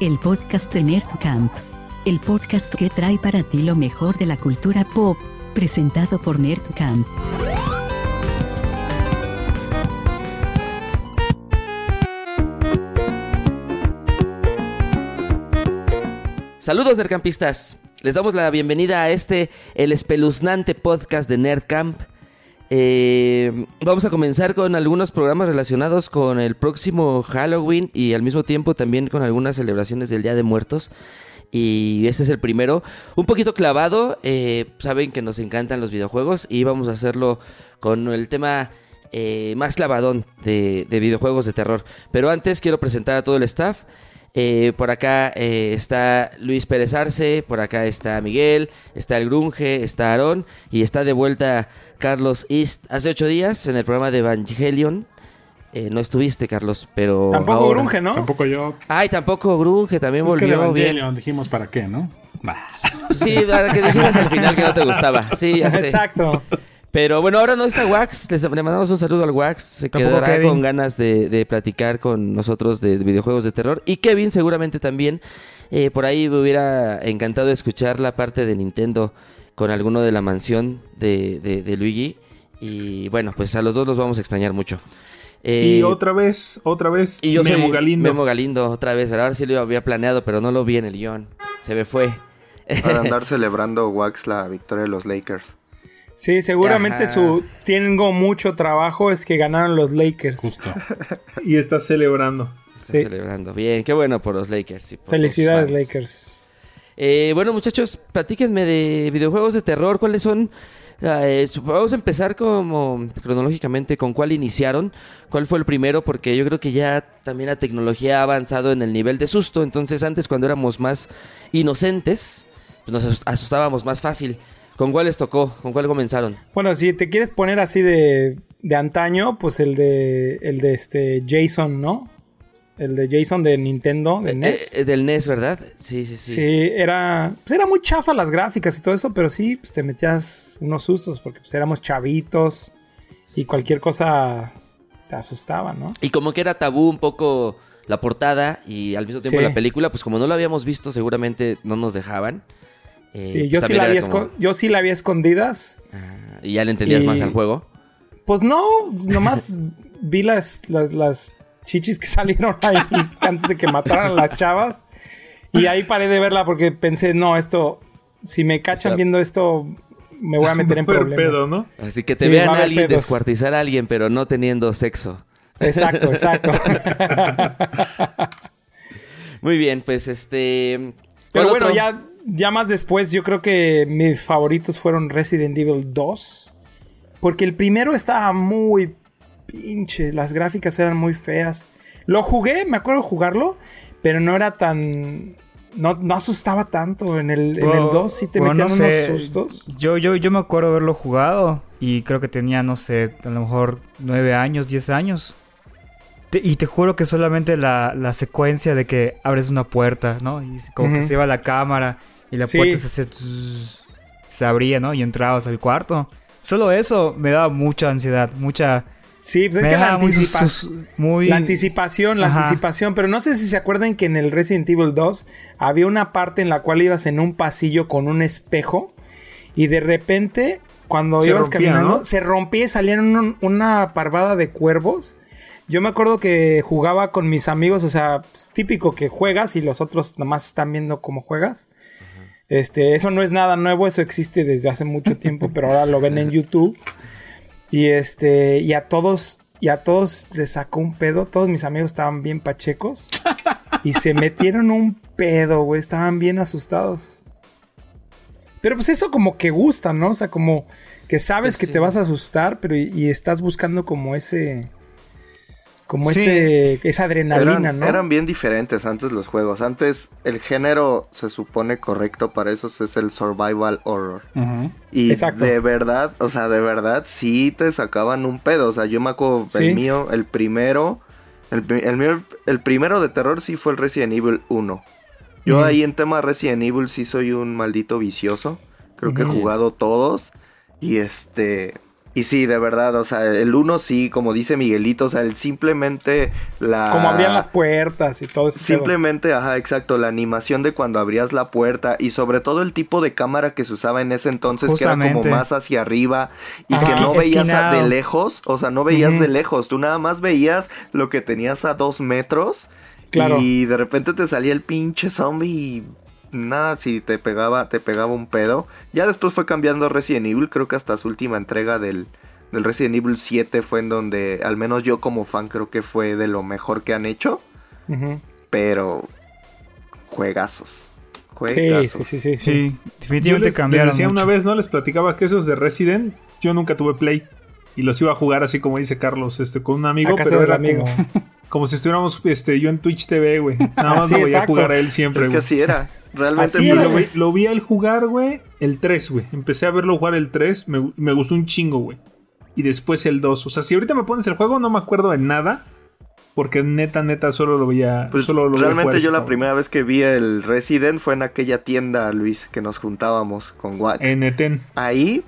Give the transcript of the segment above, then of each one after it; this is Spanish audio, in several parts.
el podcast de Nerd Camp. El podcast que trae para ti lo mejor de la cultura pop, presentado por Nerd Camp. Saludos nerdcampistas. Les damos la bienvenida a este, el espeluznante podcast de Nerdcamp. Eh, vamos a comenzar con algunos programas relacionados con el próximo Halloween y al mismo tiempo también con algunas celebraciones del Día de Muertos. Y este es el primero, un poquito clavado. eh, saben que nos encantan los videojuegos y vamos a hacerlo con el tema eh, más clavadón de, de videojuegos de terror. Pero antes quiero presentar a todo el staff. Por acá está Luis Pérez Arce, por acá está Miguel, está el Grunge, está Aarón y está de vuelta Carlos East. Hace ocho días en el programa de Evangelion. Eh, no estuviste, Carlos, pero. Tampoco ahora- grunge, ¿no? Tampoco yo. Ay, tampoco Grunge, también Es que de volvió bien. Evangelion dijimos para qué, ¿no? Bah. Sí, para que dijeras al final que no te gustaba. Sí, ya sé. Exacto. Pero bueno, ahora no está Wax. Les, le mandamos un saludo al Wax. Se quedará Kevin. con ganas de, de platicar con nosotros de, videojuegos de terror. Y Kevin seguramente también. Eh, por ahí me hubiera encantado escuchar la parte de Nintendo con alguno de la mansión de, de- de Luigi. Y bueno, pues a los dos los vamos a extrañar mucho. Eh, y otra vez, otra vez, y yo Memo soy Galindo. Memo Galindo, otra vez. A ver si lo había planeado, pero no lo vi en el guion. Se me fue. Para andar celebrando Wax la victoria de los Lakers. Sí, seguramente Ajá. su tengo mucho trabajo es que ganaron los Lakers. Justo. Y está celebrando. Está Sí. celebrando. Bien, qué bueno por los Lakers. y por Felicidades, los. Lakers. Eh, bueno, muchachos, platíquenme de videojuegos de terror. ¿Cuáles son? Eh, vamos a empezar como cronológicamente con cuál iniciaron. ¿Cuál fue el primero? Porque yo creo que ya también la tecnología ha avanzado en el nivel de susto. Entonces, antes cuando éramos más inocentes, pues nos asus- asustábamos más fácil. ¿Con cuál les tocó? ¿Con cuál comenzaron? Bueno, si te quieres poner así de, de antaño, pues el de el de este Jason, ¿no? El de Jason de Nintendo, de Eh, NES. eh, del NES, ¿verdad? Sí, sí, sí. Sí, era, pues era muy chafa las gráficas y todo eso, pero sí, pues te metías unos sustos porque pues éramos chavitos y cualquier cosa te asustaba, ¿no? Y como que era tabú un poco la portada y al mismo tiempo Sí. la película, pues como no lo habíamos visto, seguramente no nos dejaban. Eh, Sí, yo sí, la vi como- yo sí la vi a escondidas. Ah, y ya le entendías Y- más al juego. Pues no, nomás vi las, las, las chichis que salieron ahí antes de que mataran a las chavas. Y ahí paré de verla porque pensé, no, esto, si me cachan O sea, viendo esto, me voy a meter en problemas. pedo, ¿no? Así que te Sí, vean a alguien pedos. descuartizar a alguien, pero no teniendo sexo. Exacto, exacto. Muy bien, pues este. Pero ¿cuál bueno, otro? ya, ya más después, yo creo que mis favoritos fueron Resident Evil 2. Porque el primero estaba muy pinche. Las gráficas eran muy feas. Lo jugué, me acuerdo jugarlo, pero no era tan. No, no asustaba tanto. En el, en el 2 sí te Bueno, metían no unos sé. sustos. Yo, yo, yo me acuerdo haberlo jugado y creo que tenía, no sé, a lo mejor nueve años, diez años. Te- y te juro que solamente la, la secuencia de que abres una puerta, ¿no? Y como que se iba la cámara y la Sí. puerta se, tss, se abría, ¿no? Y entrabas al cuarto. Solo eso me daba mucha ansiedad, mucha... Sí, pues es que la, muy, anticipa- sus- muy... la anticipación, la Ajá. anticipación. Pero no sé si se acuerdan que en el Resident Evil 2 había una parte en la cual ibas en un pasillo con un espejo y de repente, cuando Se ibas rompía, caminando, ¿no? se rompía y salían un- una parvada de cuervos. Yo me acuerdo que jugaba con mis amigos, o sea, pues, típico que juegas y los otros nomás están viendo cómo juegas. Este, eso no es nada nuevo, eso existe desde hace mucho tiempo, pero ahora lo ven en YouTube. Y este, y a todos, y a todos les sacó un pedo. Todos mis amigos estaban bien pachecos. y se metieron un pedo, güey. Estaban bien asustados. Pero pues eso como que gusta, ¿no? O sea, como que sabes Pues que te vas a asustar, pero y, y estás buscando como ese. Como Sí. ese. esa adrenalina, Eran, ¿no? eran bien diferentes antes los juegos. Antes el género se supone correcto para esos es el survival horror. Y Exacto. de verdad, o sea, de verdad sí te sacaban un pedo. O sea, yo me acuerdo Sí. el mío, el primero, el, el mío, el primero de terror sí fue el Resident Evil 1. Yo ahí en tema Resident Evil sí soy un maldito vicioso. Creo que he jugado todos. Y este. Y sí, de verdad, o sea, el uno sí, como dice Miguelito, o sea, el simplemente la... Como abrían las puertas y todo eso. Simplemente, ajá, exacto, la animación de cuando abrías la puerta y sobre todo el tipo de cámara que se usaba en ese entonces, que era como más hacia arriba y que no veías de lejos, o sea, no veías de lejos, tú nada más veías lo que tenías a dos metros claro. y de repente te salía el pinche zombie y nada, si te pegaba, te pegaba un pedo. Ya después fue cambiando Resident Evil, creo que hasta su última entrega del, del Resident Evil 7 fue en donde, al menos yo como fan, creo que fue de lo mejor que han hecho. Pero, juegazos. Juegazos. Sí, sí, sí, sí. definitivamente cambiaron. Les decía una vez, ¿no? Les platicaba que esos de Resident, yo nunca tuve Play. Y los iba a jugar así como dice Carlos, este, con un amigo, pero era amigo. Como, si estuviéramos este, yo en Twitch TV, güey. Nada más lo voy a jugar a él siempre, Es que así era. Realmente lo, vi a él jugar, güey, el 3, güey. Empecé a verlo jugar el 3, me, me gustó un chingo, güey. Y después el 2. O sea, si ahorita me pones el juego, no me acuerdo de nada. Porque neta, neta, solo lo veía. Pues solo realmente yo la primera vez que vi el Resident fue en aquella tienda, Luis, que nos juntábamos con Watch. En Eten. Ahí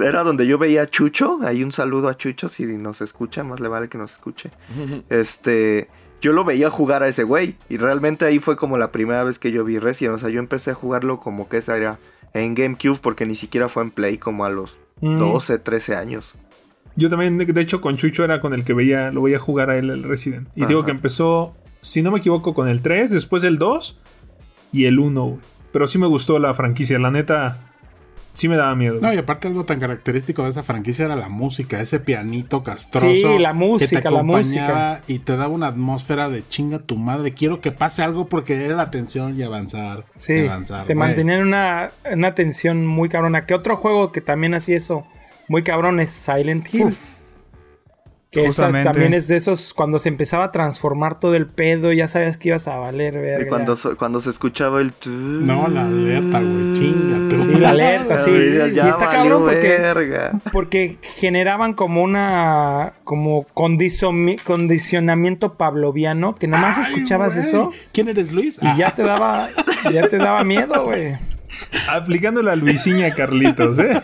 era donde yo veía a Chucho. Ahí un saludo a Chucho si nos escucha, más le vale que nos escuche. este yo lo veía jugar a ese güey. Y realmente ahí fue como la primera vez que yo vi Resident. O sea, yo empecé a jugarlo como que esa era en GameCube porque ni siquiera fue en Play como a los 12, mm. 13 años. Yo también, de hecho, con Chucho era con el que veía, lo veía jugar a él el Resident. Y digo que empezó, si no me equivoco, con el 3, después el 2 y el 1, Pero sí me gustó la franquicia, la neta sí me daba miedo. No, y aparte algo tan característico de esa franquicia era la música, ese pianito castroso. Sí, la música, que te la música. Y te daba una atmósfera de chinga tu madre. Quiero que pase algo porque era la atención y avanzar. Sí, te mantenían una, una tensión muy cabrona. ¿Qué otro juego que también hacía eso? Muy cabrón es Silent Hill. Que también es de esos, cuando se empezaba a transformar todo el pedo, ya sabías que ibas a valer, verga. Y cuando, cuando se escuchaba el... No, la alerta, güey, chinga. Sí, la alerta, sí. y está cabrón porque, porque generaban como una... como condicionamiento pavloviano, que nomás escuchabas eso. ¿Quién eres, Luis? Y ya te daba, ya te daba miedo, güey. Aplicando la Luisiña Carlitos, ¿eh?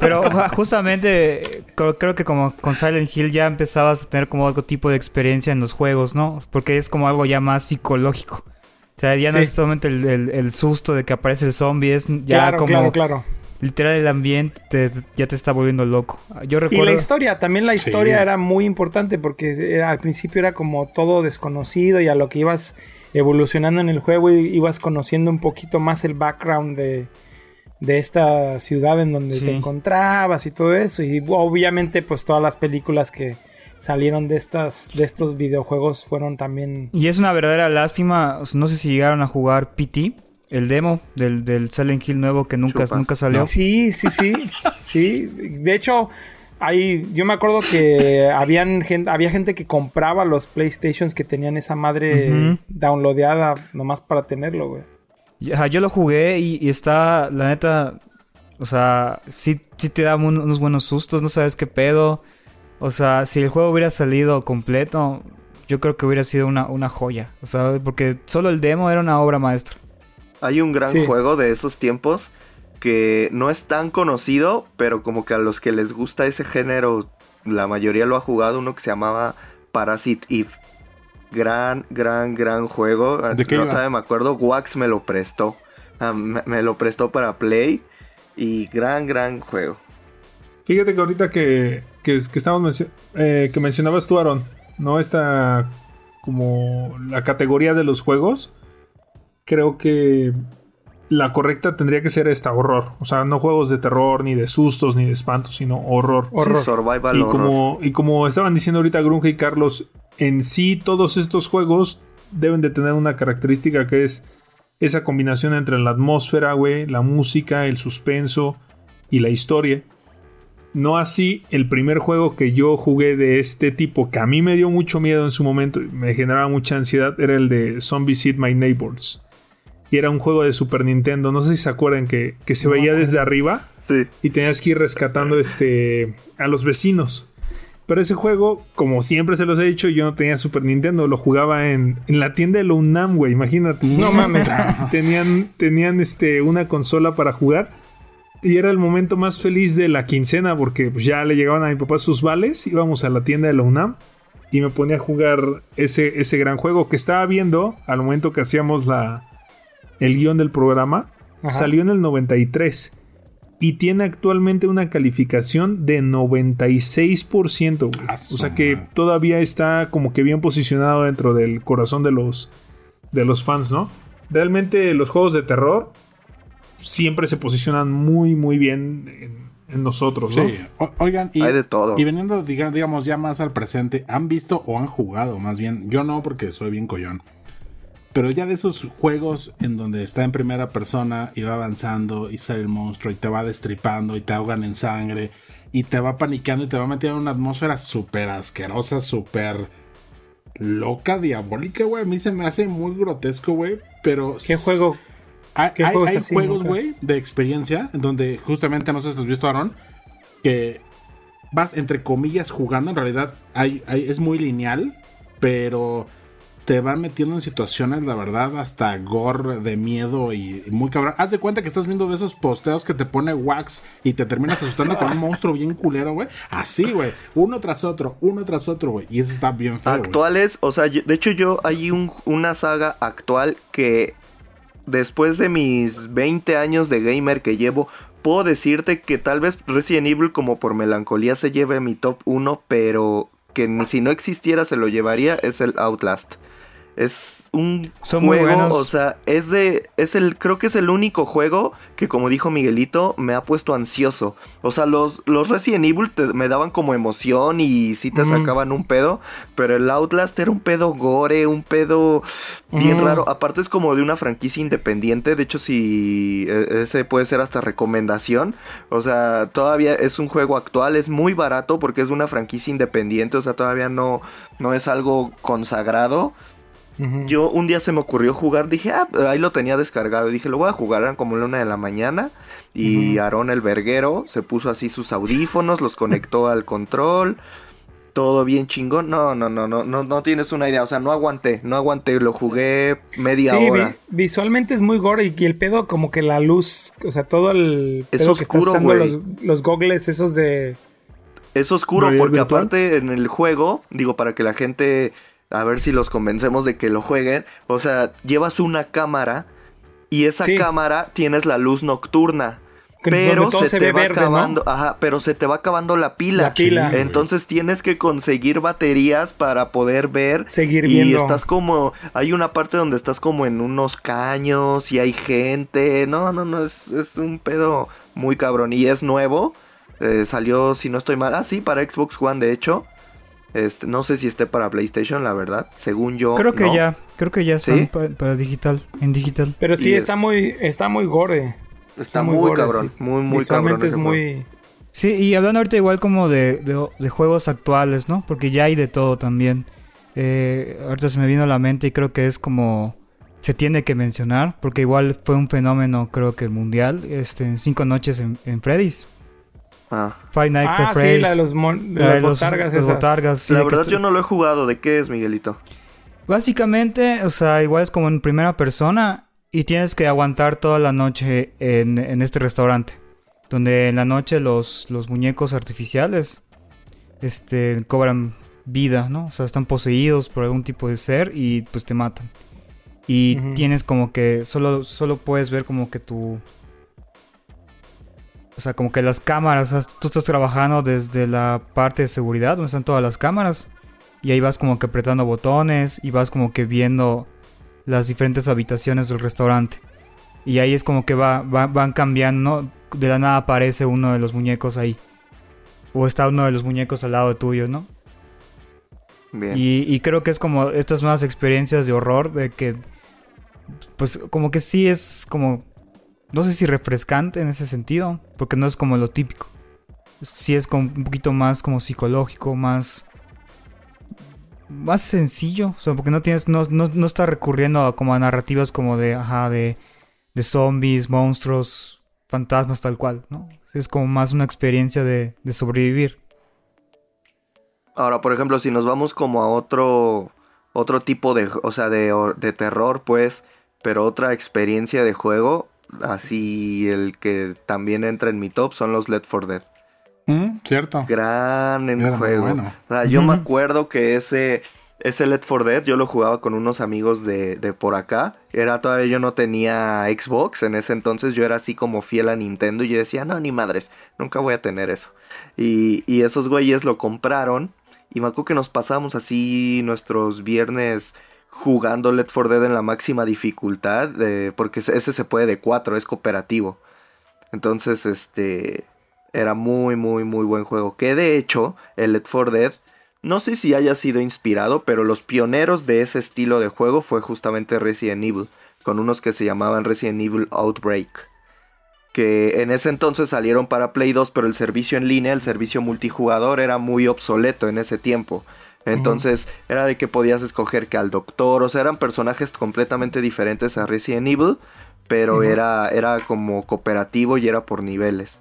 Pero justamente creo, que como con Silent Hill ya empezabas a tener como algo tipo de experiencia en los juegos, ¿no? Porque es como algo ya más psicológico. O sea, ya no es solamente el, susto de que aparece el zombie, es ya como... Claro, claro. Literal el ambiente ya te está volviendo loco. Yo recuerdo... Y la historia, también la historia era muy importante porque al principio era como todo desconocido y a lo que ibas evolucionando en el juego ibas conociendo un poquito más el background de, de esta ciudad en donde te encontrabas y todo eso. Y obviamente pues todas las películas que salieron de estas de estos videojuegos fueron también... Y es una verdadera lástima, no sé si llegaron a jugar PT, el demo del, del Silent Hill nuevo que nunca, nunca salió. Sí, sí, sí, sí. De hecho, hay, yo me acuerdo que habían gente, había gente que compraba los PlayStations que tenían esa madre downloadeada nomás para tenerlo, güey. Yo lo jugué y, está, la neta, o sea, sí, sí te da unos buenos sustos, no sabes qué pedo. O sea, si el juego hubiera salido completo, yo creo que hubiera sido una, una joya. O sea, porque solo el demo era una obra maestra. Hay un gran juego de esos tiempos que no es tan conocido, pero como que a los que les gusta ese género, la mayoría lo ha jugado, uno que se llamaba Parasite Eve. Gran, gran, gran juego. ¿De qué no me acuerdo, Wax me lo prestó. Ah, me, lo prestó para Play. Y gran, gran juego. Fíjate que ahorita que, que, estamos eh, que mencionabas tú, Aaron, ¿no? Esta como la categoría de los juegos. Creo que la correcta tendría que ser esta, horror. O sea, no juegos de terror, ni de sustos, ni de espantos, sino horror. horror. survival y Como, y como estaban diciendo ahorita Grunge y Carlos, en sí todos estos juegos deben de tener una característica que es esa combinación entre la atmósfera, güey, la música, el suspenso y la historia. No así el primer juego que yo jugué de este tipo, que a mí me dio mucho miedo en su momento y me generaba mucha ansiedad, era el de Zombie Seed My Neighbors. Y era un juego de Super Nintendo, no sé si se acuerdan que, se veía desde arriba y tenías que ir rescatando este, a los vecinos. Pero ese juego, como siempre se los he dicho, yo no tenía Super Nintendo, lo jugaba en, la tienda de la UNAM, güey, imagínate. No mames. tenían, tenían este, una consola para jugar y era el momento más feliz de la quincena porque pues, ya le llegaban a mi papá sus vales, íbamos a la tienda de la UNAM y me ponía a jugar ese, ese gran juego que estaba viendo al momento que hacíamos la, el guion del programa. Salió en el 93 y tiene actualmente una calificación de 96%. O sea que todavía está como que bien posicionado dentro del corazón de los, de los fans, ¿no? Realmente los juegos de terror siempre se posicionan muy, muy bien en, nosotros, ¿no? Sí, oigan, y, Hay de todo. y veniendo, digamos, ya más al presente, ¿han visto o han jugado más bien? Yo no, porque soy bien collón. Pero ya de esos juegos en donde está en primera persona y va avanzando y sale el monstruo y te va destripando y te ahogan en sangre y te va paniqueando y te va metiendo en una atmósfera súper asquerosa, súper loca, diabólica, güey. A mí se me hace muy grotesco, güey. Pero. ¿Qué juego? Hay, juegos, güey, de experiencia, en donde justamente, no sé si has visto, Aaron, que vas entre comillas jugando. En realidad, hay, es muy lineal, pero te van metiendo en situaciones, la verdad, hasta gore de miedo y, muy cabrón. Haz de cuenta que estás viendo de esos posteos que te pone wax y te terminas asustando con un monstruo bien culero, güey. Así, güey. Uno tras otro, uno tras otro, güey. Y eso está bien feo. Actuales, o sea, de hecho yo hay un, una saga actual que después de mis 20 años de gamer que llevo, puedo decirte que tal vez Resident Evil como por melancolía se lleve mi top 1, pero que si no existiera se lo llevaría es el Outlast. Es un juego, o sea, es de, es el, creo que es el único juego que como dijo Miguelito, me ha puesto ansioso. O sea, los, los Resident Evil me daban como emoción y sí te sacaban un pedo, pero el Outlast era un pedo gore, un pedo bien raro. Aparte es como de una franquicia independiente, de hecho si e, ese puede ser hasta recomendación. O sea, todavía es un juego actual, es muy barato porque es de una franquicia independiente, o sea, todavía no, no es algo consagrado. Yo un día se me ocurrió jugar, dije, ah, ahí lo tenía descargado. Dije, lo voy a jugar, eran como la una de la mañana. Y Aarón el verguero se puso así sus audífonos, los conectó al control. Todo bien chingón. No, no, no, no, no, no tienes una idea. O sea, no aguanté, no aguanté. Lo jugué media hora. visualmente es muy gore y el pedo, como que la luz, o sea, todo el pedo que está usando los, los gogles esos de. Es oscuro porque aparte en el juego, digo, para que la gente a ver si los convencemos de que lo jueguen. O sea, llevas una cámara y esa cámara tienes la luz nocturna. pero se, te va acabando, ajá, pero se te va acabando la pila. Entonces tienes que conseguir baterías para poder ver. Seguir y estás como, hay una parte donde estás como en unos caños y hay gente. No, no, no, es, es un pedo muy cabrón. Y es nuevo. Eh, salió, si no estoy mal, ah, sí, para Xbox One, de hecho. Este, no sé si esté para PlayStation, la verdad. Según yo. Creo que ya. Creo que ya está para, digital. En digital. Pero sí, está muy. Está muy gore. Está, muy, cabrón. Muy, muy cabrón. es muy. Sí, y hablando ahorita igual como de, de, juegos actuales, ¿no? Porque ya hay de todo también. Eh, ahorita se me vino a la mente y creo que es como se tiene que mencionar, porque igual fue un fenómeno, creo que mundial, este, en cinco noches en, en Freddy's. Ah. Five Nights ah, sí, la de los, botargas. la verdad yo no lo he jugado. ¿De qué es, Miguelito? Básicamente, o sea, igual es como en primera persona y tienes que aguantar toda la noche en, este restaurante. Donde en la noche los, los muñecos artificiales este, cobran vida, ¿no? O sea, están poseídos por algún tipo de ser y pues te matan. Y tienes como que solo, solo puedes ver como que tu, o sea, como que las cámaras, tú estás trabajando desde la parte de seguridad, donde están todas las cámaras. Y ahí vas como que apretando botones y vas como que viendo las diferentes habitaciones del restaurante. Y ahí es como que va, van cambiando, ¿no? De la nada aparece uno de los muñecos ahí. O está uno de los muñecos al lado tuyo, ¿no? Bien. Y, y creo que es como estas nuevas experiencias de horror, de que, pues como que sí es como no sé si refrescante en ese sentido, porque no es como lo típico. Sí es como un poquito más como psicológico, más más sencillo, o sea, porque no tienes no, no, está recurriendo a como a narrativas como de ajá de, de zombies, monstruos, fantasmas tal cual, ¿no? Es como más una experiencia de, de sobrevivir. Ahora, por ejemplo, si nos vamos como a otro otro tipo de, o sea, de, de terror, pues, pero otra experiencia de juego, así el que también entra en mi top son los Let for Dead. Mm, cierto. Gran en juego. O sea, yo me acuerdo que ese, ese Let for Dead yo lo jugaba con unos amigos de, de, por acá. Era todavía yo no tenía Xbox en ese entonces. Yo era así como fiel a Nintendo y yo decía, no, ni madres, nunca voy a tener eso. Y, y esos güeyes lo compraron. Y me acuerdo que nos pasamos así nuestros viernes jugando Let for Dead en la máxima dificultad. porque ese se puede de 4, es cooperativo. Entonces, este era muy, muy, muy buen juego. Que de hecho, el Let for Dead, no sé si haya sido inspirado, pero los pioneros de ese estilo de juego fue justamente Resident Evil, con unos que se llamaban Resident Evil Outbreak. Que en ese entonces salieron para Play 2, pero el servicio en línea, el servicio multijugador, era muy obsoleto en ese tiempo. Entonces era de que podías escoger que al doctor, o sea, eran personajes completamente diferentes a Resident Evil, pero era, era como cooperativo y era por niveles.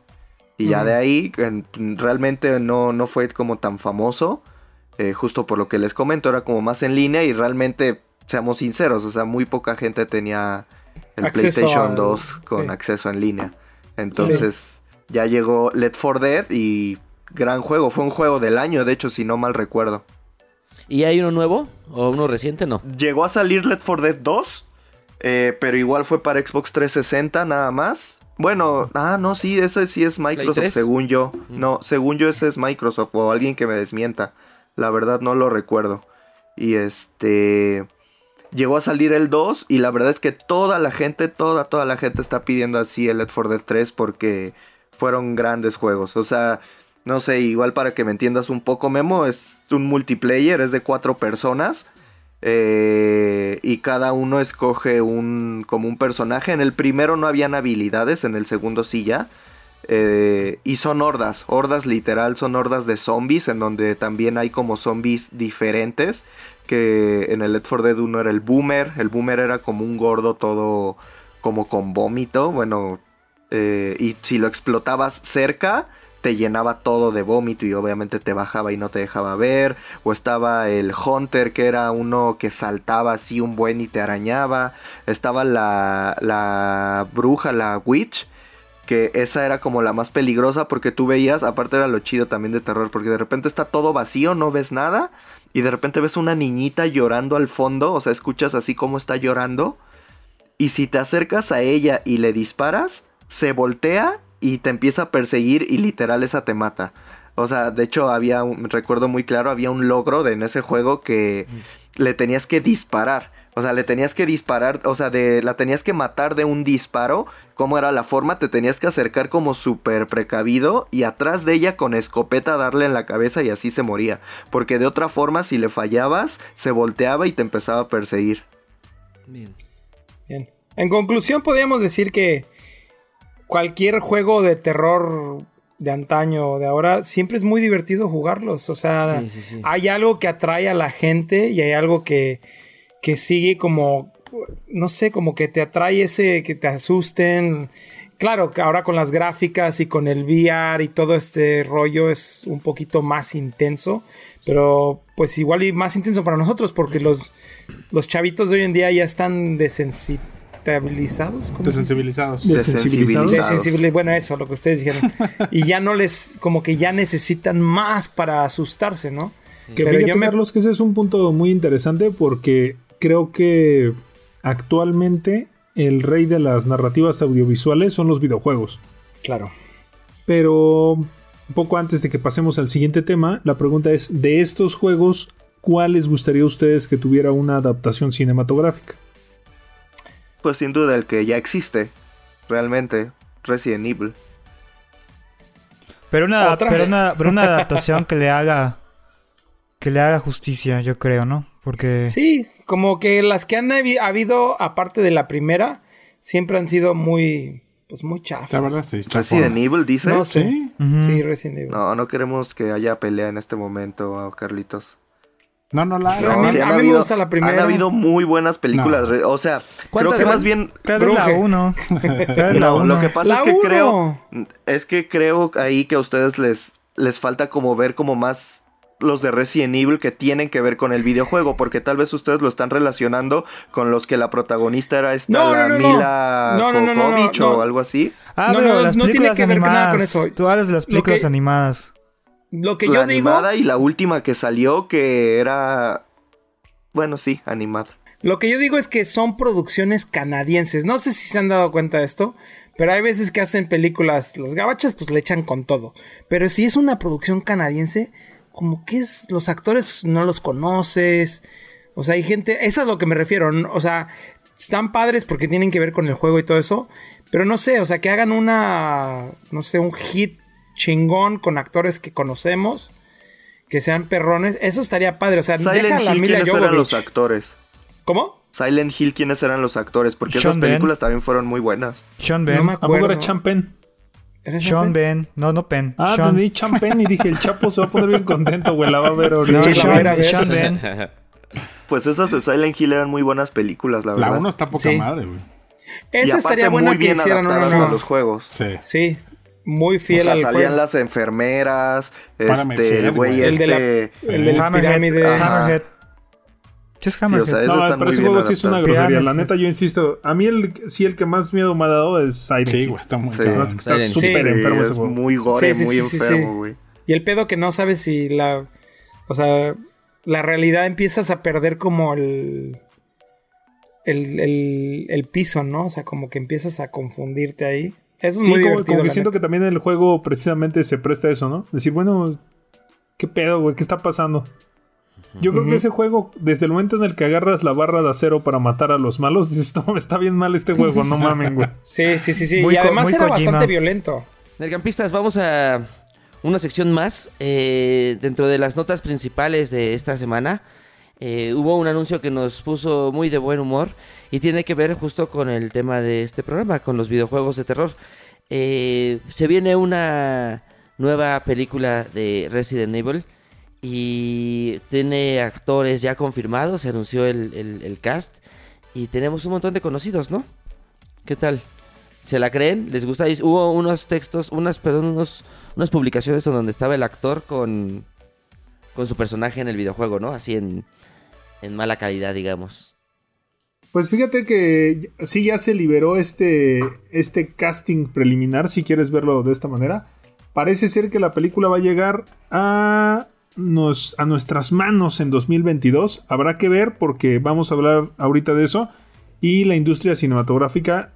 Y ya de ahí realmente no, no fue como tan famoso. Eh, justo por lo que les comento, era como más en línea y realmente, seamos sinceros, o sea, muy poca gente tenía el PlayStation 2 con acceso en línea. Entonces, ya llegó Let for Dead y gran juego, fue un juego del año, de hecho, si no mal recuerdo. ¿Y hay uno nuevo o uno reciente? No. Llegó a salir Let for Dead 2, eh, pero igual fue para Xbox 360 nada más. Bueno, ah, no, sí, ese sí es Microsoft, según yo. Mm. No, según yo ese es Microsoft o alguien que me desmienta. La verdad no lo recuerdo. Y este... Llegó a salir el 2 y la verdad es que toda la gente, toda, toda la gente está pidiendo así el Left 4 Dead 3 porque fueron grandes juegos. O sea, no sé, igual para que me entiendas un poco, Memo, es un multiplayer, es de cuatro personas. Eh, y cada uno escoge un como un personaje. En el primero no habían habilidades, en el segundo sí ya. Eh, y son hordas, hordas literal, son hordas de zombies, en donde también hay como zombies diferentes. Que en el Left 4 Dead 1 era el boomer, el boomer era como un gordo todo como con vómito, bueno, eh, y si lo explotabas cerca, llenaba todo de vómito y obviamente te bajaba y no te dejaba ver. O estaba el Hunter, que era uno que saltaba así un buen y te arañaba. Estaba la, la bruja, la witch, que esa era como la más peligrosa porque tú veías, aparte era lo chido también de terror, porque de repente está todo vacío, no ves nada. Y de repente ves una niñita llorando al fondo, o sea, escuchas así como está llorando. Y si te acercas a ella y le disparas, se voltea y te empieza a perseguir y literal esa te mata. O sea, de hecho había un recuerdo muy claro, había un logro de, en ese juego que le tenías que disparar. O sea, le tenías que disparar, o sea, de, la tenías que matar de un disparo. ¿Cómo era la forma? Te tenías que acercar como súper precavido y atrás de ella con escopeta darle en la cabeza y así se moría. Porque de otra forma, si le fallabas, se volteaba y te empezaba a perseguir. Bien. Bien. En conclusión, podríamos decir que cualquier juego de terror de antaño o de ahora, siempre es muy divertido jugarlos. O sea, hay algo que atrae a la gente y hay algo que, que sigue como, no sé, como que te atrae ese, que te asusten. Claro, que ahora con las gráficas y con el VR y todo este rollo es un poquito más intenso, pero pues igual y más intenso para nosotros porque los, los chavitos de hoy en día ya están desensibilizados Desensibilizados. Desensibilizados. Desensibilizados. Bueno, eso, lo que ustedes dijeron. y ya no les, como que ya necesitan más para asustarse, ¿no? Que Pero yo Carlos, que ese es un punto muy interesante porque creo que actualmente el rey de las narrativas audiovisuales son los videojuegos. Claro. Pero un poco antes de que pasemos al siguiente tema, la pregunta es, de estos juegos, ¿cuál les gustaría a ustedes que tuviera una adaptación cinematográfica? Pues sin duda el que ya existe, realmente, Resident Evil. Pero una, pero una, pero una adaptación que le haga que le haga justicia, yo creo, ¿no? Porque sí, como que las que han habido aparte de la primera siempre han sido muy pues muy chafas. La verdad, sí. Resident Evil dice. No, sí. Sí, Resident Evil. No, no queremos que haya pelea en este momento, Carlitos. No, no la no, a mí, me gusta la primera. Han habido muy buenas películas. O sea, creo que más bien. La uno. no, lo que pasa es que creo. Es que creo ahí que a ustedes les, les falta como ver como más los de Resident Evil que tienen que ver con el videojuego, porque tal vez ustedes lo están relacionando con los que la protagonista era esta la Mila o algo así. Ah, no, no, no tiene que ver nada con eso. Tú hablas de las películas animadas. Lo que la yo animada y la última que salió que era bueno, sí, animada. Lo que yo digo es que son producciones canadienses. No sé si se han dado cuenta de esto, pero hay veces que hacen películas, las gabachas pues le echan con todo. Pero si es una producción canadiense, como que es, los actores no los conoces. O sea, hay gente, eso es a lo que me refiero. O sea, están padres porque tienen que ver con el juego y todo eso. Pero no sé, o sea, que hagan una, no sé, un hit chingón con actores que conocemos que sean perrones, eso estaría padre. O sea, Silent deja la Hill, ¿quiénes eran los actores? ¿Cómo? Silent Hill, ¿quiénes eran los actores? Porque esas películas también fueron muy buenas. Sean Ben. No me acuerdo. ¿A poco era Champen? Sean Ben. No, no Pen. Ah, Sean. entendí Champen y dije, el Chapo se va a poner bien contento, güey. La va a ver ahorita. Sí, Sean, Sean Ben. Pues esas de Silent Hill eran muy buenas películas, la verdad. La uno está poca madre, güey. Esa estaría buena que hicieran una a los juegos. Sí. Sí, muy fiel o sea, salían las enfermeras, este, el güey este... El, de el del Hammerhead. es Hammerhead. no, pero ese juego sí es una grosería. La neta, yo insisto. A mí, el, sí, el que más miedo me ha dado es Silent Sí, güey, está muy sí. Está súper enfermo ese juego. Muy gore, muy enfermo, güey. Y el pedo que no sabes si la. O sea, la realidad empiezas a perder como el. El, el, el piso, ¿no? O sea, como que empiezas a confundirte ahí. Eso es sí, muy como, como que siento que también el juego precisamente se presta a eso, ¿no? Decir, bueno, ¿qué pedo, güey? ¿Qué está pasando? Yo creo que ese juego, desde el momento en el que agarras la barra de acero para matar a los malos, dices, no, está bien mal este juego, no mamen, güey. sí, sí, sí, sí. y además era bastante violento. Nergampistas, vamos a una sección más. Eh, dentro de las notas principales de esta semana, eh, hubo un anuncio que nos puso muy de buen humor y tiene que ver justo con el tema de este programa, con los videojuegos de terror. Eh, se viene una nueva película de Resident Evil y tiene actores ya confirmados, se anunció el, cast y tenemos un montón de conocidos, ¿no? ¿Qué tal? ¿Se la creen? ¿Les gusta? Hubo unos textos, unas, perdón, unos, unas publicaciones donde estaba el actor con, con su personaje en el videojuego, ¿no? Así en, en mala calidad, digamos. Pues fíjate que sí ya se liberó este, este casting preliminar, si quieres verlo de esta manera. Parece ser que la película va a llegar a, nos, a nuestras manos en 2022. Habrá que ver porque vamos a hablar ahorita de eso. Y la industria cinematográfica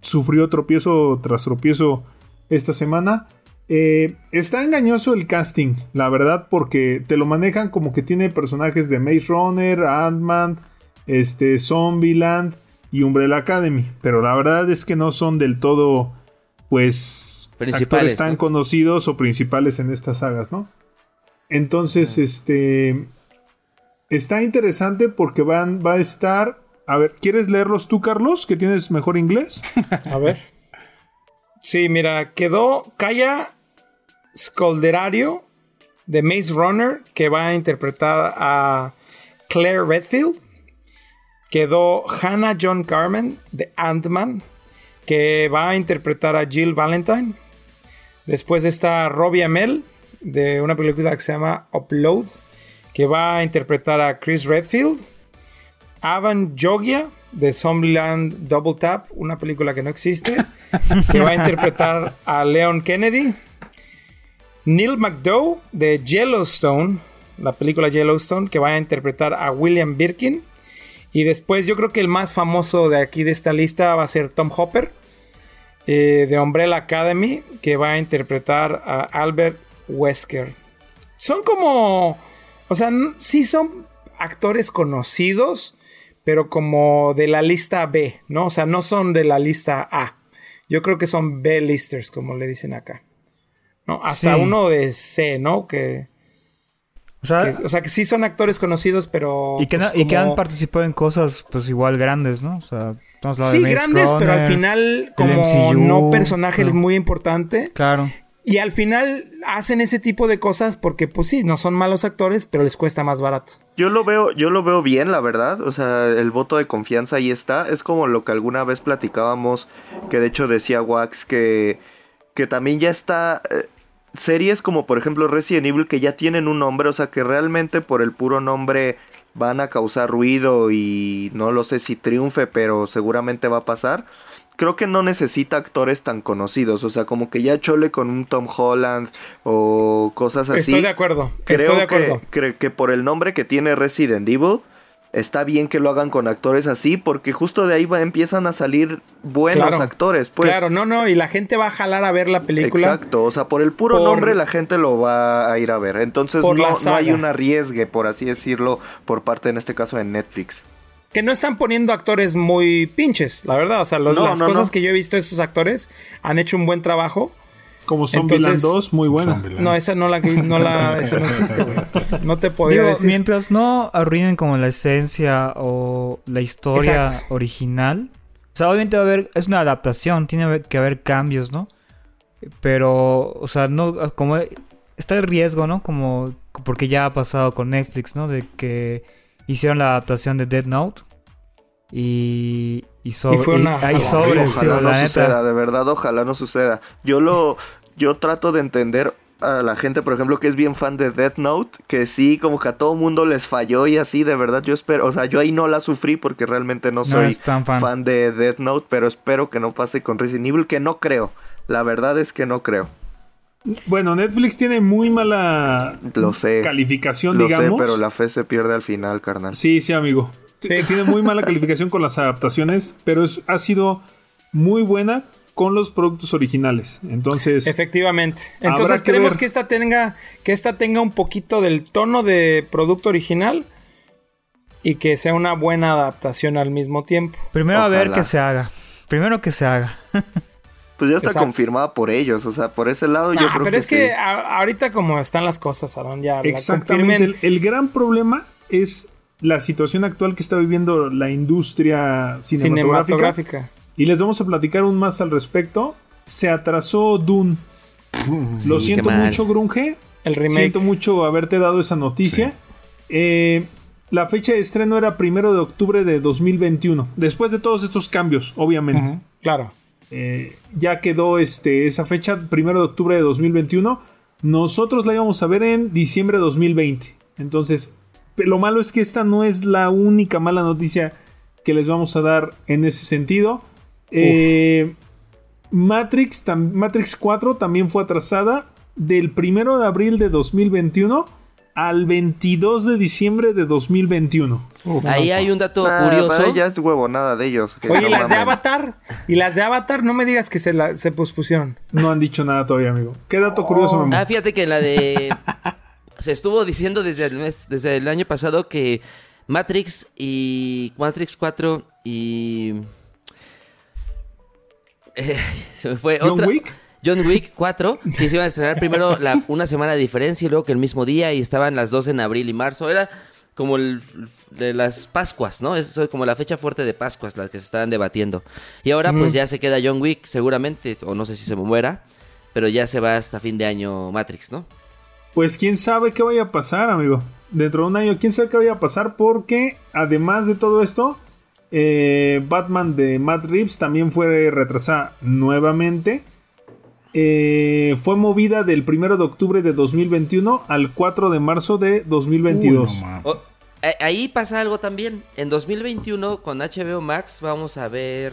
sufrió tropiezo tras tropiezo esta semana. Eh, está engañoso el casting, la verdad, porque te lo manejan como que tiene personajes de Maze Runner, Ant-Man este, Zombieland y Umbrella Academy. Pero la verdad es que no son del todo, pues, actores tan conocidos o principales en estas sagas, ¿no? Entonces, este, está interesante porque van, va a estar... A ver, ¿quieres leerlos tú, Carlos? Que tienes mejor inglés. a ver. Sí, mira, quedó Kaya Scolderario de Maze Runner, que va a interpretar a Claire Redfield quedó Hannah John Carmen de Ant-Man, que va a interpretar a Jill Valentine. Después está Robbie Amell, de una película que se llama Upload, que va a interpretar a Chris Redfield. Avan Jogia, de Zombieland Double Tap, una película que no existe, que va a interpretar a Leon Kennedy. Neil McDowell, de Yellowstone, la película Yellowstone, que va a interpretar a William Birkin. Y después yo creo que el más famoso de aquí de esta lista va a ser Tom Hopper, eh, de Umbrella Academy, que va a interpretar a Albert Wesker. Son como, o sea, sí son actores conocidos, pero como de la lista B, ¿no? O sea, no son de la lista A. Yo creo que son B-listers, como le dicen acá. ¿no? Hasta uno de C, ¿no? Que, o sea, que, sí son actores conocidos, pero. Y que, pues, y que han participado en cosas, pues igual grandes, ¿no? O sea, sí, grandes, pero al final, como no personaje es muy importante. Claro. Y al final hacen ese tipo de cosas porque, pues sí, no son malos actores, pero les cuesta más barato. Yo lo veo, yo lo veo bien, la verdad. O sea, el voto de confianza ahí está. Es como lo que alguna vez platicábamos, que de hecho decía Wax que, que también ya está. Eh, series como por ejemplo Resident Evil que ya tienen un nombre, o sea que realmente por el puro nombre van a causar ruido y no lo sé si triunfe, pero seguramente va a pasar. Creo que no necesita actores tan conocidos, o sea, como que ya chole con un Tom Holland o cosas así. Estoy de acuerdo, creo estoy de acuerdo. Que, que por el nombre que tiene Resident Evil, está bien que lo hagan con actores así, porque justo de ahí va, empiezan a salir buenos actores. Pues. Claro, no, no, y la gente va a jalar a ver la película. Exacto, o sea, por el puro nombre la gente lo va a ir a ver. Entonces no, no, hay un arriesgue, por así decirlo, por parte, en este caso, de Netflix. Que no están poniendo actores muy pinches, la verdad. O sea, las cosas que yo he visto de esos actores han hecho un buen trabajo. Como Zombieland 2, muy buena. No, esa no la, no la esa no existe, güey. No te podría decir. Mientras no arruinen como la esencia o la historia original. O sea, obviamente va a haber, es una adaptación, tiene que haber cambios, ¿no? Pero, o sea, no, como está el riesgo, ¿no? Como, porque ya ha pasado con Netflix, ¿no? De que hicieron la adaptación de Dead Note y, y, sobre, fue una hay ojalá no suceda, de verdad, ojalá no suceda. Yo lo, yo trato de entender a la gente, por ejemplo, que es bien fan de Death Note, que sí, como que a todo mundo les falló y así, de verdad, yo espero, o sea, yo ahí no la sufrí porque realmente no soy fan. de Death Note, pero espero que no pase con Resident Evil, que no creo. La verdad es que no creo. Bueno, Netflix tiene muy mala lo sé, calificación, lo digamos. Sé, pero la fe se pierde al final, carnal. Sí, sí, amigo. Tiene muy mala calificación con las adaptaciones, pero ha sido muy buena con los productos originales. Entonces. Efectivamente. Entonces queremos que esta tenga. Que esta tenga un poquito del tono de producto original. Y que sea una buena adaptación al mismo tiempo. Primero a ver que se haga. Primero que se haga. pues ya está confirmada por ellos. O sea, por ese lado yo creo pero es que ahorita como están las cosas, Aaron, ya. Exactamente. El, el, gran problema es la situación actual que está viviendo la industria cinematográfica. Y les vamos a platicar un más al respecto. Se atrasó Dune. Lo siento mucho, Grunge. El remake. Siento mucho haberte dado esa noticia. Eh, la fecha de estreno era primero de octubre de 2021. Después de todos estos cambios, obviamente. claro. Eh, ya quedó este, esa fecha, primero de octubre de 2021. Nosotros la íbamos a ver en diciembre de 2020. Entonces, lo malo es que esta no es la única mala noticia que les vamos a dar en ese sentido. Eh, Matrix, Matrix 4 también fue atrasada del 1 de abril de 2021 al 22 de diciembre de 2021. Ahí hay un dato curioso. ya es huevo, nada de ellos. Oye, ¿y las de Avatar? ¿Y las de Avatar? No me digas que se, la, se pospusieron. No han dicho nada todavía, amigo. ¿Qué dato curioso, oh. Ah, fíjate que la de... se estuvo diciendo desde el, mes, desde el año pasado que Matrix y Matrix 4 y eh, se me fue ¿John Wick? John Wick 4, que se iban a estrenar primero la, una semana de diferencia y luego que el mismo día y estaban las dos en abril y marzo. Era como el, de las Pascuas, ¿no? Es como la fecha fuerte de Pascuas, las que se estaban debatiendo. Y ahora pues ya se queda John Wick seguramente, o no sé si se muera, pero ya se va hasta fin de año Matrix, ¿no? Pues quién sabe qué vaya a pasar, amigo. Dentro de un año, quién sabe qué vaya a pasar porque además de todo esto, eh, Batman de Matt Reeves también fue retrasada nuevamente. Eh, fue movida del 1 de octubre de 2021 al 4 de marzo de 2022. ahí pasa algo también. En 2021 con HBO Max vamos a ver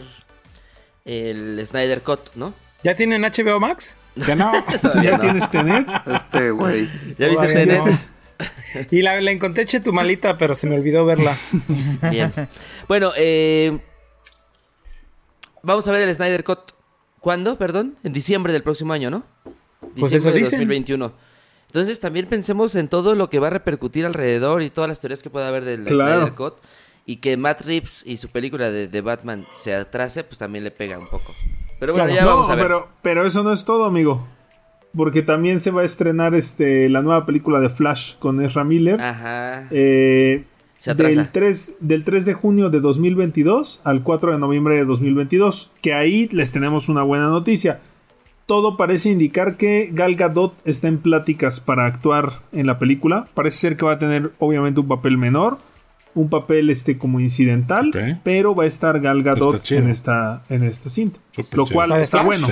el Snyder Cut, ¿no? ¿Ya tienen HBO Max? Ya no. ¿Ya tienes Tenet? Este güey. ¿Ya viste Tenet? Y la, encontré malita, pero se me olvidó verla. Bien. Bueno, eh, vamos a ver el Snyder Cut. ¿Cuándo? Perdón. En diciembre del próximo año, ¿no? Diciembre pues eso de 2021. Entonces también pensemos en todo lo que va a repercutir alrededor y todas las teorías que pueda haber del Snyder Cut. Y que Matt Reeves y su película de, Batman se atrase, pues también le pega un poco. Pero bueno, ya vamos a ver. Pero, pero eso no es todo, amigo. Porque también se va a estrenar este la nueva película de Flash con Ezra Miller. Ajá. Eh, del 3, del 3 de junio de 2022 al 4 de noviembre de 2022. Que ahí les tenemos una buena noticia. Todo parece indicar que Gal Gadot está en pláticas para actuar en la película. Parece ser que va a tener obviamente un papel menor. Un papel este como incidental, pero va a estar Gal Gadot en esta en esta cinta, lo cual está bueno.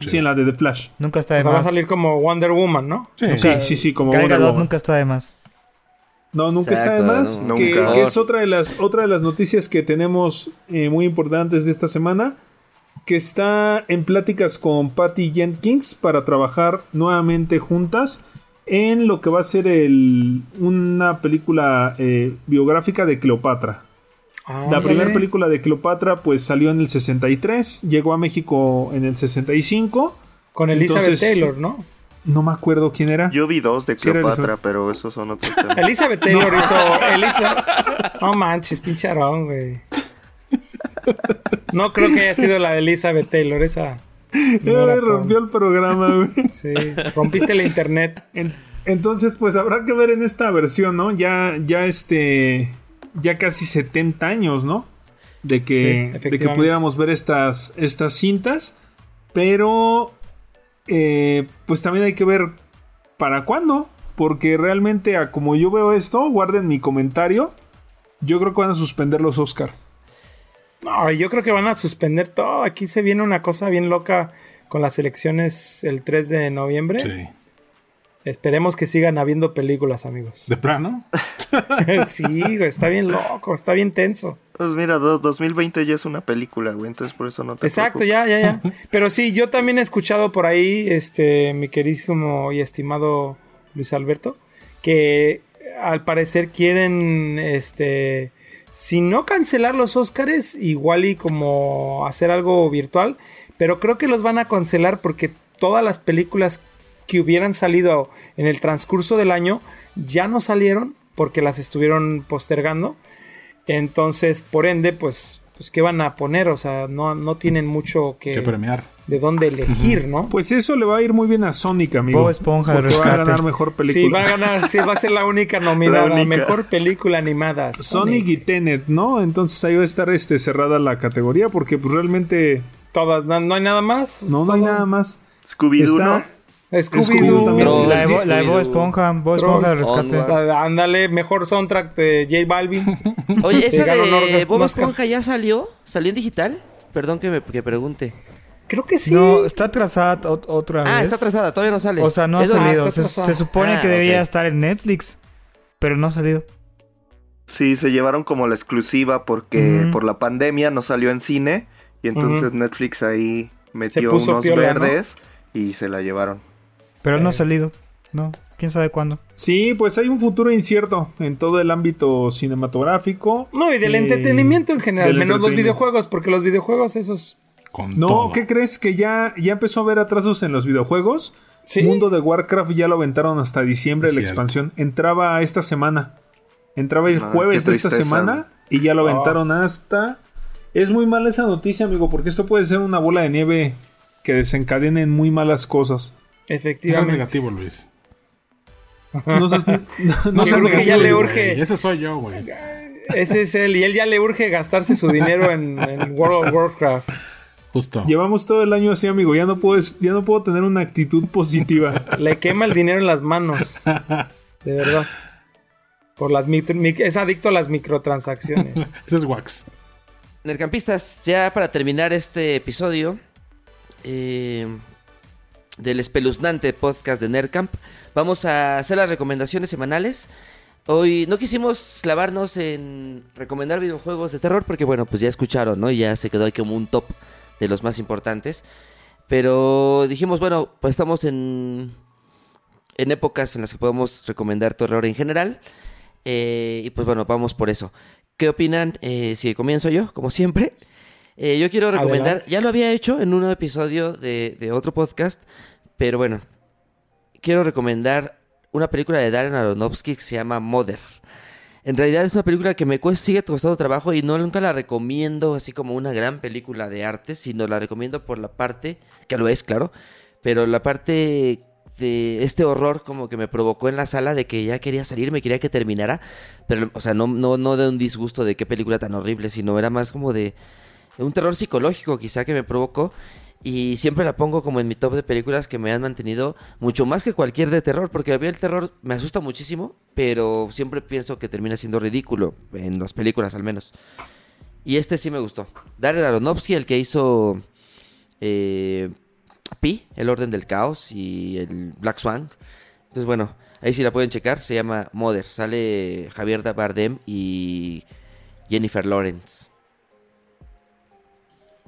Sí, en la de The Flash. Nunca está de más. Va a salir como Wonder Woman, ¿no? Sí, sí, sí, como Gal Gadot nunca está de más. No, nunca está de más. que, es otra de las otra de las noticias que tenemos eh, muy importantes de esta semana que está en pláticas con Patty Jenkins para trabajar nuevamente juntas en lo que va a ser el, una película eh, biográfica de Cleopatra. la primera película de Cleopatra pues salió en el 63, llegó a México en el 65. Con Elizabeth Taylor, ¿no? No me acuerdo quién era. Yo vi dos de Cleopatra, pero esos son otros temas. Elizabeth Taylor hizo. Elisa... No manches, pincharón, güey. No creo que haya sido la de Elizabeth Taylor, esa. No rompió el programa, güey. Sí, rompiste la internet. entonces, pues habrá que ver en esta versión, ¿no? Ya, ya este. Ya casi 70 años, ¿no? De que, de que pudiéramos ver estas, estas cintas. Pero. Eh, pues también hay que ver para cuándo. Porque realmente, a como yo veo esto, guarden mi comentario. Yo creo que van a suspender los Oscar. No, yo creo que van a suspender todo. Aquí se viene una cosa bien loca con las elecciones el 3 de noviembre. Sí. Esperemos que sigan habiendo películas, amigos. ¿De plano? sí, está bien loco, está bien tenso. Pues mira, 2020 ya es una película, güey, entonces por eso no te Exacto, ya, ya, ya. Pero sí, yo también he escuchado por ahí, este, mi queridísimo y estimado Luis Alberto, que al parecer quieren, este, si no cancelar los Oscars, igual y como hacer algo virtual, pero creo que los van a cancelar porque todas las películas que hubieran salido en el transcurso del año ya no salieron porque las estuvieron postergando. Entonces, por ende, pues, pues ¿qué van a poner? O sea, no, no tienen mucho que, premiar. De dónde elegir, ¿no? Pues eso le va a ir muy bien a Sonic, amigo. Bob Esponja de va a ganar mejor película. Sí, va a ganar, sí, va a ser la única nominada. Mejor película animada. Sonic. y Tenet, ¿no? Entonces ahí va a estar este, cerrada la categoría porque pues realmente... Todas, no, hay nada más. No, no hay nada más. Scooby-Doo, ¿no? Scooby-Doo también. La de, Bob Esponja, Bob Esponja de rescate. Ándale, mejor soundtrack de J Balvin. Oye, ¿esa de Bob Esponja ya salió? ¿Salió en digital? Perdón que me que pregunte. Creo que sí. No, está atrasada otra vez. Ah, está atrasada, todavía no sale. O sea, no ha salido. se, supone que ah, debía estar en Netflix, pero no ha salido. Sí, se llevaron como la exclusiva porque por la pandemia no salió en cine y entonces Netflix ahí metió unos verdes y se la llevaron. Pero no ha eh. salido, ¿no? ¿Quién sabe cuándo? Sí, pues hay un futuro incierto en todo el ámbito cinematográfico. No, y del entretenimiento en general, menos los videojuegos, porque los videojuegos esos... no, ¿qué crees? Que ya, ya empezó a haber atrasos en los videojuegos. Mundo de Warcraft ya lo aventaron hasta diciembre la expansión. Entraba esta semana. Entraba el ah, jueves de esta semana y ya lo ah. aventaron hasta... Es muy mala esa noticia, amigo, porque esto puede ser una bola de nieve que desencadenen muy malas cosas. Efectivamente. es negativo, Luis. No sé no, que ya le urge. Ese soy yo, güey. Ese es él. Y él ya le urge gastarse su dinero en, World of Warcraft. Justo. Llevamos todo el año así, amigo. Ya no puedo, ya no puedo tener una actitud positiva. Le quema el dinero en las manos. De verdad. Por las es adicto a las microtransacciones. Ese es Wax. Nercampistas, ya para terminar este episodio, eh, del espeluznante podcast de Nerdcamp. Vamos a hacer las recomendaciones semanales. Hoy no quisimos clavarnos en recomendar videojuegos de terror porque bueno, pues ya escucharon, ¿no? Ya se quedó ahí como un top de los más importantes. Pero dijimos, bueno, pues estamos en, en épocas en las que podemos recomendar terror en general. Eh, y pues bueno, vamos por eso. ¿Qué opinan? Eh, si comienzo yo, como siempre. Eh, yo quiero recomendar, ya lo había hecho en un episodio de, de otro podcast, pero bueno, quiero recomendar una película de Darren Aronofsky que se llama Mother. En realidad es una película que me sigue costando trabajo y no nunca la recomiendo así como una gran película de arte, sino la recomiendo por la parte, que lo es, claro, pero la parte de este horror como que me provocó en la sala de que ya quería salir, me quería que terminara, pero o sea, no, no, no de un disgusto de qué película tan horrible, sino era más como de un terror psicológico quizá que me provocó Y siempre la pongo como en mi top de películas que me han mantenido mucho más que cualquier de terror, porque a mí el terror me asusta muchísimo, pero siempre pienso que termina siendo ridículo, en las películas al menos. Y este sí me gustó. Darren Aronofsky, el que hizo eh, Pi, El Orden del Caos y el Black Swan. Entonces, bueno, ahí sí la pueden checar. Se llama Mother. Sale Javier Bardem y Jennifer Lawrence.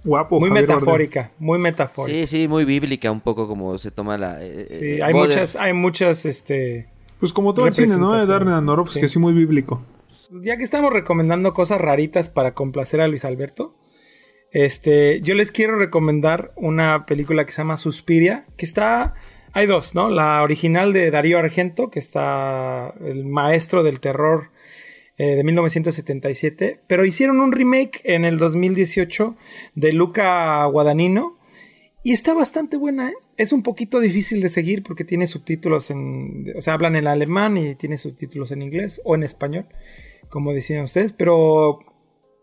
Guapo, muy metafórica, muy metafórica. Sí, sí, muy bíblica, un poco como se toma la. Eh, sí, eh, hay muchas, hay muchas, este. Pues como todo el cine, ¿no? De Darren Aronofsky, que sí, muy bíblico. Ya que estamos recomendando cosas raritas para complacer a Luis Alberto, este, yo les quiero recomendar una película que se llama Suspiria, que está, hay dos, ¿no? La original de Darío Argento, que está el maestro del terror eh, de 1977, pero hicieron un remake en el 2018 de Luca Guadagnino y está bastante buena, ¿eh? Es un poquito difícil de seguir porque tiene subtítulos en, o sea, hablan en alemán y tiene subtítulos en inglés o en español, como decían ustedes, pero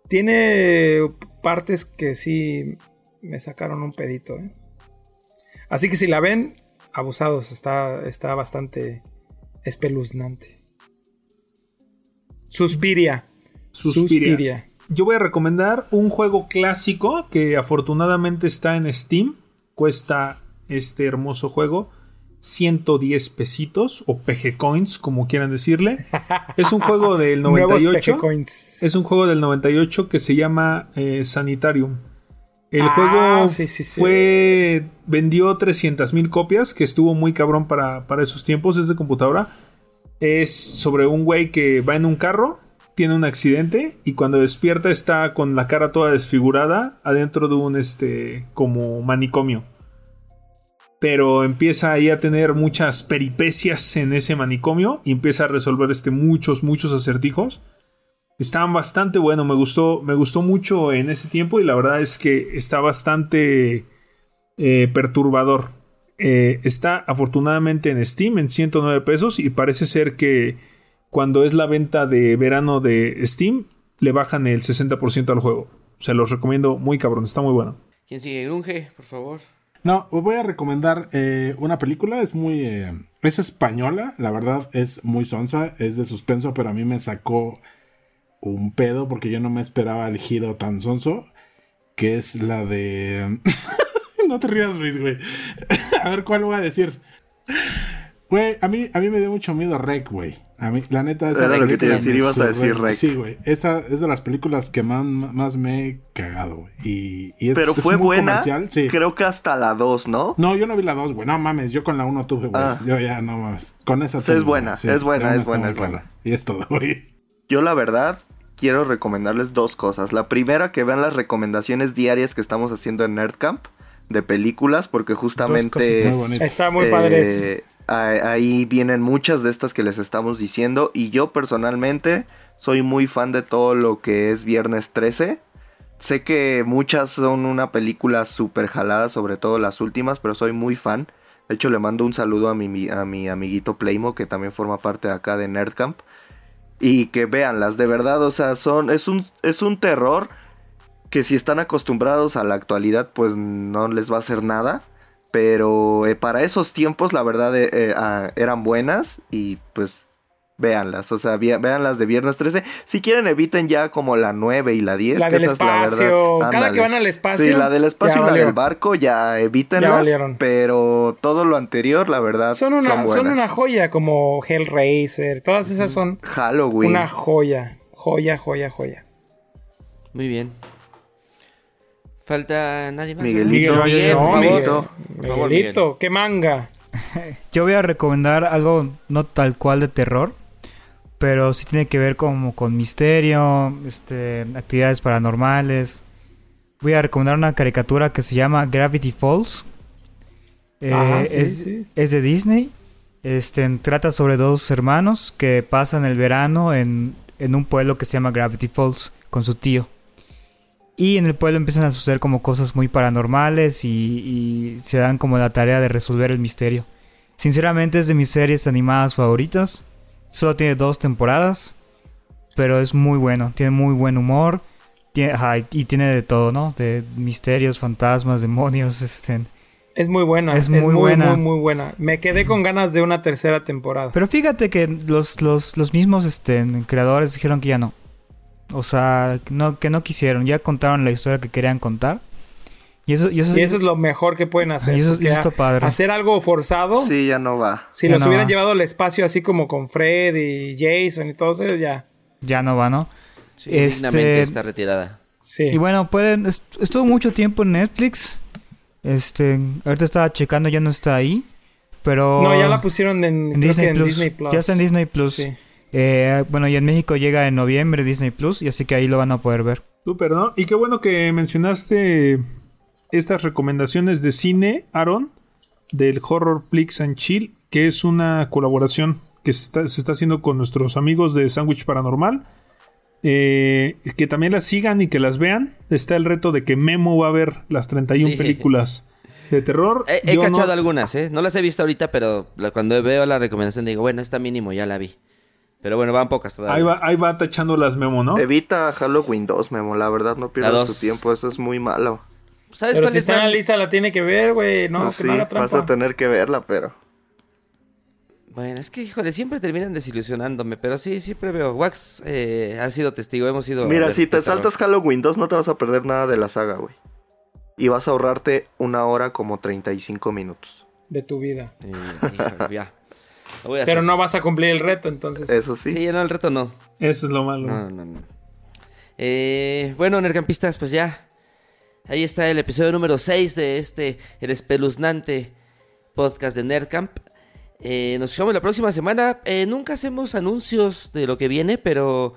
tiene partes que sí me sacaron un pedito, ¿eh? Así que si la ven, abusados, está, está bastante espeluznante. Suspiria. Suspiria. Yo voy a recomendar un juego clásico que afortunadamente está en Steam. Cuesta este hermoso juego 110 pesitos o PG Coins, como quieran decirle. Es un juego del 98. es un juego del 98 que se llama eh, Sanitarium. El ah, juego fue vendió 300 mil copias, que estuvo muy cabrón para, para esos tiempos, es de computadora. Es sobre un güey que va en un carro, tiene un accidente y cuando despierta está con la cara toda desfigurada adentro de un este como manicomio. Pero empieza ahí a tener muchas peripecias en ese manicomio y empieza a resolver este muchos muchos acertijos. Estaban bastante bueno, me gustó, me gustó mucho en ese tiempo y la verdad es que está bastante eh, perturbador. Eh, está afortunadamente en Steam en 109 pesos y parece ser que cuando es la venta de verano de Steam le bajan el 60% al juego. Se los recomiendo muy cabrón, está muy bueno. ¿Quién sigue? Grunge, por favor. No, os voy a recomendar eh, una película, es muy... Eh, es española, la verdad es muy sonsa, es de suspenso, pero a mí me sacó un pedo porque yo no me esperaba el giro tan sonso, que es la de... no te rías, Luis, güey. a ver cuál voy a decir. Güey, a mí, a mí me dio mucho miedo Rec, güey. A mí, la neta, esa Era lo que te decir, ibas a decir Rec. Sí, güey. Esa es de las películas que más, más me he cagado, güey. Y, y es, Pero fue buena. Sí. Creo que hasta la 2, ¿no? No, yo no vi la 2, güey. No mames, yo con la 1 tuve, güey. Ah. Yo ya, no mames. Con esa sí, es, buena, es buena, es buena, es buena, Y es todo, güey. Yo, la verdad, quiero recomendarles dos cosas. La primera, que vean las recomendaciones diarias que estamos haciendo en Nerdcamp de películas, porque justamente... Está muy padre eh, ahí vienen muchas de estas que les estamos diciendo. Y yo personalmente soy muy fan de todo lo que es Viernes 13. Sé que muchas son una película súper jalada, sobre todo las últimas, pero soy muy fan. De hecho, le mando un saludo a mi, a mi amiguito Playmo, que también forma parte de acá de Nerdcamp. Y que veanlas, de verdad, o sea, son, es, un, es un terror que si están acostumbrados a la actualidad, pues no les va a hacer nada. Pero eh, para esos tiempos, la verdad, eh, eh, ah, eran buenas y pues véanlas. O sea, véanlas de viernes 13. Si quieren, eviten ya como la 9 y la 10. La del espacio. Cada que van al espacio. Sí, la del espacio y la del barco, ya evítenlas. pero todo lo anterior, la verdad, son una, son, una joya como Hellraiser. Todas esas son. Halloween. Una joya. Joya, joya, joya. Muy bien. Falta nadie más. Miguelito. Miguelito, Miguelito, qué manga. Yo voy a recomendar algo no tal cual de terror, pero sí tiene que ver como con misterio, este, actividades paranormales. Voy a recomendar una caricatura que se llama Gravity Falls. Eh, ah, es, es, de Disney. Este, trata sobre dos hermanos que pasan el verano en, en un pueblo que se llama Gravity Falls con su tío. Y en el pueblo empiezan a suceder como cosas muy paranormales y, se dan como la tarea de resolver el misterio. Sinceramente es de mis series animadas favoritas. Solo tiene dos temporadas, pero es muy bueno. Tiene muy buen humor, y tiene de todo, ¿no? De misterios, fantasmas, demonios, este... Es muy buena. Es, muy, buena. Muy, muy buena. Me quedé con ganas de una tercera temporada. Pero fíjate que los, los, los mismos este, creadores dijeron que ya no. O sea, no, que no quisieron. Ya contaron la historia que querían contar. Y eso, y eso, es lo mejor que pueden hacer. Y eso, eso padre. Hacer algo forzado. Sí, ya no va. Si los hubieran llevado al espacio así como con Fred y Jason y todo eso, ya. Ya no va, ¿no? Sí, este... está retirada. Sí. Y bueno, pueden. Estuvo mucho tiempo en Netflix. Este. Ahorita estaba checando, ya no está ahí. Pero. No, ya la pusieron en, Disney, Plus. Ya está en Disney Plus. Sí. Eh, bueno, y en México llega en noviembre Disney Plus, y así que ahí lo van a poder ver. Súper, ¿no? Y qué bueno que mencionaste estas recomendaciones de cine, Aaron, del Horror Flix and Chill, que es una colaboración que se está, haciendo con nuestros amigos de Sandwich Paranormal. Eh, que también las sigan y que las vean. Está el reto de que Memo va a ver las 31 películas de terror. He, cachado algunas, ¿eh? No las he visto ahorita, pero cuando veo la recomendación digo, bueno, está mínimo, ya la vi. Pero bueno, van pocas todavía. Ahí va, ahí va tachando las Memo, ¿no? Evita Halloween 2, Memo. La verdad, no pierdas tu tiempo. Eso es muy malo. ¿Sabes pero si está en la lista la tiene que ver, güey. No, pues vas a tener que verla, pero... Bueno, es que, híjole, siempre terminan desilusionándome, pero sí, siempre veo. Wax eh, ha sido testigo, hemos ido... Mira, si te saltas Halloween 2 no te vas a perder nada de la saga, güey. Y vas a ahorrarte una hora como 35 minutos. De tu vida. ya. Pero no vas a cumplir el reto, entonces. Eso sí. Sí, no, el reto no. Eso es lo malo. No, no, no. Eh, bueno, Nercampistas, pues ya. Ahí está el episodio número 6 de este, el espeluznante podcast de Nerdcamp. Eh, nos fijamos la próxima semana. Eh, nunca hacemos anuncios de lo que viene, pero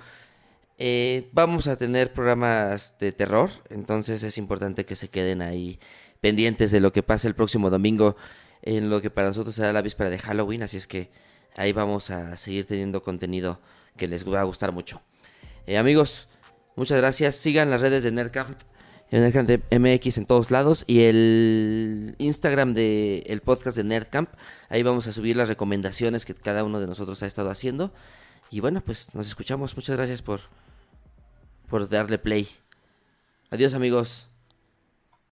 eh, vamos a tener programas de terror. Entonces es importante que se queden ahí pendientes de lo que pase el próximo domingo en lo que para nosotros será la víspera de Halloween. Así es que ahí vamos a seguir teniendo contenido que les va a gustar mucho. amigos, muchas gracias. Sigan las redes de Nerdcamp Nerdcamp MX en todos lados y el Instagram del el podcast de Nerdcamp. Ahí vamos a subir las recomendaciones que cada uno de nosotros ha estado haciendo. Y bueno, pues nos escuchamos. Muchas gracias por, por darle play. Adiós amigos.